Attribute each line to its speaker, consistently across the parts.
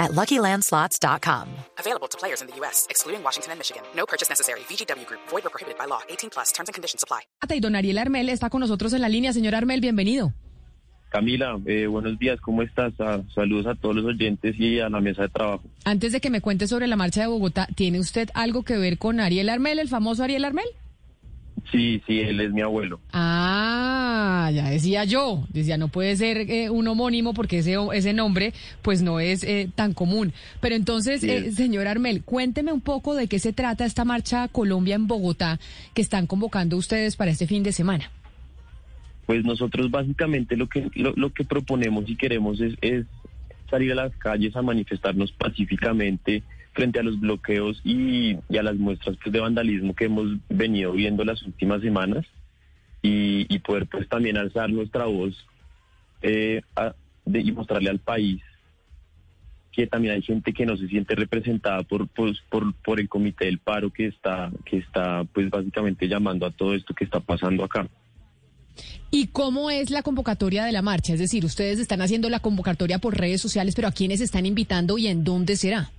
Speaker 1: at LuckyLandSlots.com.
Speaker 2: Available to players in the U.S., excluding Washington and Michigan. No purchase necessary. VGW Group. Void or prohibited by law. 18 plus. Terms and conditions apply.
Speaker 3: Y don Ariel Armel está con nosotros en la línea. Señor Armel, bienvenido.
Speaker 4: Camila, eh, buenos días, ¿cómo estás? Ah, saludos a todos los oyentes y a la mesa de trabajo.
Speaker 3: Antes de que me cuente sobre la marcha de Bogotá, ¿tiene usted algo que ver con Ariel Armel, el famoso Ariel Armel?
Speaker 4: Sí, sí, él es mi abuelo.
Speaker 3: Ah, ya decía yo. Decía, no puede ser eh, un homónimo porque ese, ese nombre pues no es eh, tan común. Pero entonces,
Speaker 4: Sí.
Speaker 3: eh, señor Armel, cuénteme un poco de qué se trata esta marcha Colombia en Bogotá que están convocando ustedes para este fin de semana.
Speaker 4: Pues nosotros básicamente lo que lo, lo que proponemos y queremos es, es salir a las calles a manifestarnos pacíficamente frente a los bloqueos y, y a las muestras pues, de vandalismo que hemos venido viendo las últimas semanas y, y poder pues también alzar nuestra voz eh, a- de- y mostrarle al país que también hay gente que no se siente representada por, pues, por, por el comité del paro que está que está pues básicamente llamando a todo esto que está pasando acá.
Speaker 3: ¿Y cómo es la convocatoria de la marcha? Es decir, ustedes están haciendo la convocatoria por redes sociales, pero ¿a quiénes están invitando y en dónde será?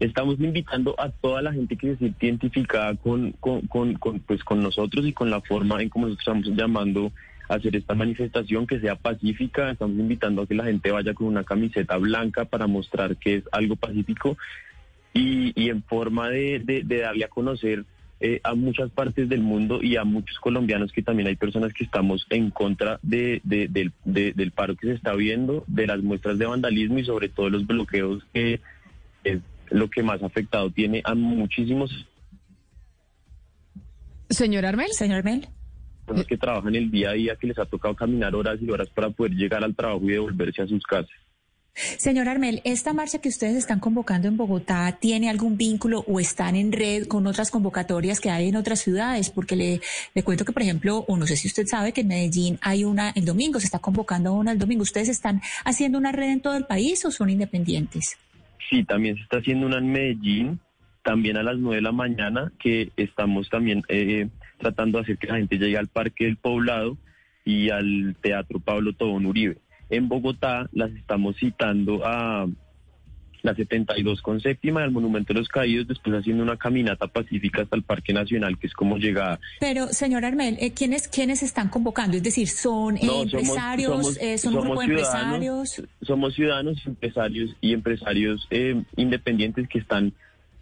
Speaker 4: Estamos invitando a toda la gente que se siente identificada con, con, con, pues, con nosotros y con la forma en cómo nosotros estamos llamando a hacer esta manifestación que sea pacífica. Estamos invitando a que la gente vaya con una camiseta blanca para mostrar que es algo pacífico y, en forma de, de- darle a conocer eh, a muchas partes del mundo y a muchos colombianos que también hay personas que estamos en contra de, de- del, de- del paro que se está viendo, de las muestras de vandalismo y sobre todo los bloqueos que es lo que más afectado tiene a muchísimos
Speaker 3: Señor Armel.
Speaker 5: Señor Mel.
Speaker 4: personas que trabajan el día a día que les ha tocado caminar horas y horas para poder llegar al trabajo y devolverse a sus casas.
Speaker 5: Señor Armel, ¿esta marcha que ustedes están convocando en Bogotá tiene algún vínculo o están en red con otras convocatorias que hay en otras ciudades? Porque le, le cuento que, por ejemplo, o no sé si usted sabe que en Medellín hay una el domingo, se está convocando una el domingo. ¿Ustedes están haciendo una red en todo el país o son independientes?
Speaker 4: Sí, también se está haciendo una en Medellín, también a las 9 de la mañana, que estamos también eh, tratando de hacer que la gente llegue al Parque del Poblado y al Teatro Pablo Tobón Uribe. En Bogotá las estamos citando a la 72 con séptima del Monumento de los Caídos, después haciendo una caminata pacífica hasta el Parque Nacional, que es como llegada.
Speaker 5: Pero, señor Armel, eh, ¿quiénes, ¿quiénes están convocando? Es decir, ¿son eh,
Speaker 4: No,
Speaker 5: empresarios?
Speaker 4: somos-
Speaker 5: eh, ¿Son un
Speaker 4: somos
Speaker 5: grupo de
Speaker 4: ciudadanos.
Speaker 5: empresarios?
Speaker 4: somos ciudadanos, empresarios y empresarios eh, independientes que están,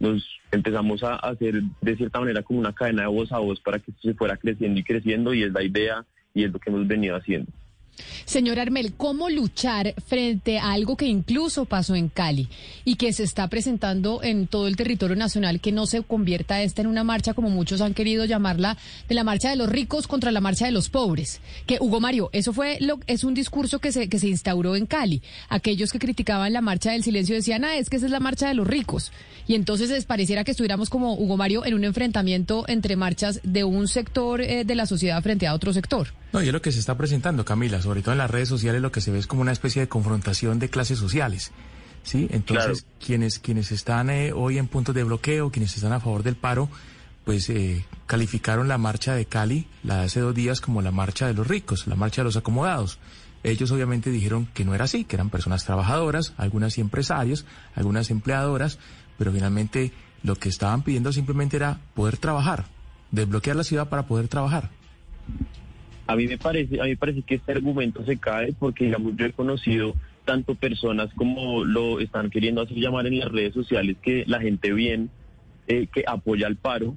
Speaker 4: nos empezamos a hacer de cierta manera como una cadena de voz a voz para que esto se fuera creciendo y creciendo y es la idea y es lo que hemos venido haciendo.
Speaker 3: Señor Armel, ¿cómo luchar frente a algo que incluso pasó en Cali y que se está presentando en todo el territorio nacional, que no se convierta esta en una marcha como muchos han querido llamarla, de la marcha de los ricos contra la marcha de los pobres? Que Hugo Mario, eso fue lo, es un discurso que se, que se instauró en Cali. Aquellos que criticaban la marcha del silencio decían, ah, es que esa es la marcha de los ricos. Y entonces les pareciera que estuviéramos como Hugo Mario en un enfrentamiento entre marchas de un sector eh, de la sociedad frente a otro sector.
Speaker 6: No, y es lo que se está presentando, Camila, sobre todo en las redes sociales lo que se ve es como una especie de confrontación de clases sociales. ¿Sí? Entonces, quienes, quienes están eh, hoy en puntos de bloqueo, quienes están a favor del paro, pues eh, calificaron la marcha de Cali, la de hace dos días, como la marcha de los ricos, la marcha de los acomodados. Ellos obviamente dijeron que no era así, que eran personas trabajadoras, algunas sí empresarios, algunas empleadoras, pero finalmente lo que estaban pidiendo simplemente era poder trabajar, desbloquear la ciudad para poder trabajar.
Speaker 4: A mí me parece, a mí me parece que este argumento se cae porque digamos yo he conocido tanto personas como lo están queriendo hacer llamar en las redes sociales que la gente bien eh, que apoya el paro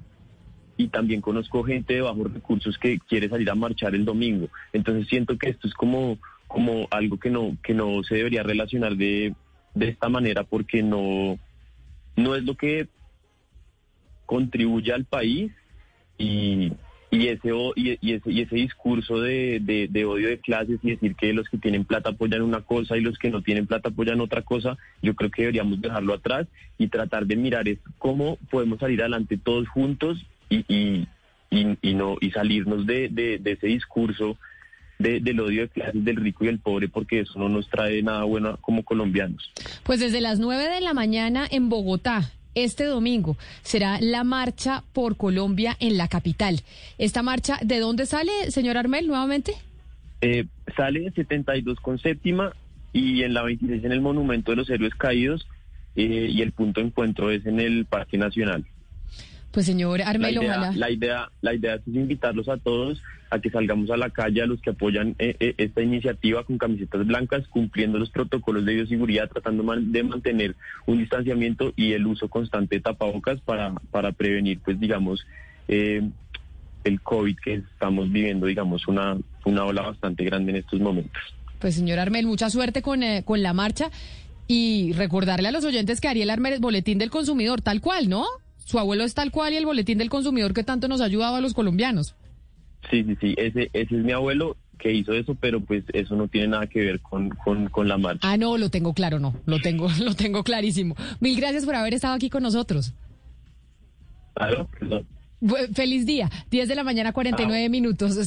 Speaker 4: y también conozco gente de bajos recursos que quiere salir a marchar el domingo. Entonces siento que esto es como, como algo que no, que no se debería relacionar de, de esta manera porque no, no es lo que contribuye al país y, y ese, y, ese, y ese discurso de, de, de odio de clases y decir que los que tienen plata apoyan una cosa y los que no tienen plata apoyan otra cosa, yo creo que deberíamos dejarlo atrás y tratar de mirar es cómo podemos salir adelante todos juntos y, y, y, no y salirnos de, de, ese discurso del odio de clases del rico y el pobre porque eso no nos trae nada bueno como colombianos.
Speaker 3: Pues desde las 9 de la mañana en Bogotá, este domingo será la marcha por Colombia en la capital. ¿Esta marcha de dónde sale, señor Armel, nuevamente?
Speaker 4: Eh, sale en 72 con séptima y en la 26 en el Monumento de los Héroes Caídos eh, y el punto de encuentro es en el Parque Nacional.
Speaker 3: Pues señor Armel,
Speaker 4: la idea,
Speaker 3: ojalá.
Speaker 4: La idea, la idea es invitarlos a todos a que salgamos a la calle, a los que apoyan eh, eh, esta iniciativa con camisetas blancas, cumpliendo los protocolos de bioseguridad, tratando de mantener un distanciamiento y el uso constante de tapabocas para, para prevenir, pues digamos, eh, el COVID que estamos viviendo, digamos, una, una ola bastante grande en estos momentos.
Speaker 3: Pues señor Armel, mucha suerte con, con la marcha y recordarle a los oyentes que Ariel Armel, boletín del consumidor, tal cual, ¿no? Su abuelo es tal cual y el boletín del consumidor que tanto nos ha ayudado a los colombianos.
Speaker 4: Sí, sí, sí, ese, ese es mi abuelo que hizo eso, pero pues eso no tiene nada que ver con, con, la marcha.
Speaker 3: Ah, no, lo tengo claro, no, lo tengo, lo tengo clarísimo. Mil gracias por haber estado aquí con nosotros.
Speaker 4: Claro, perdón.
Speaker 3: Feliz día, 10 de la mañana, 49 minutos.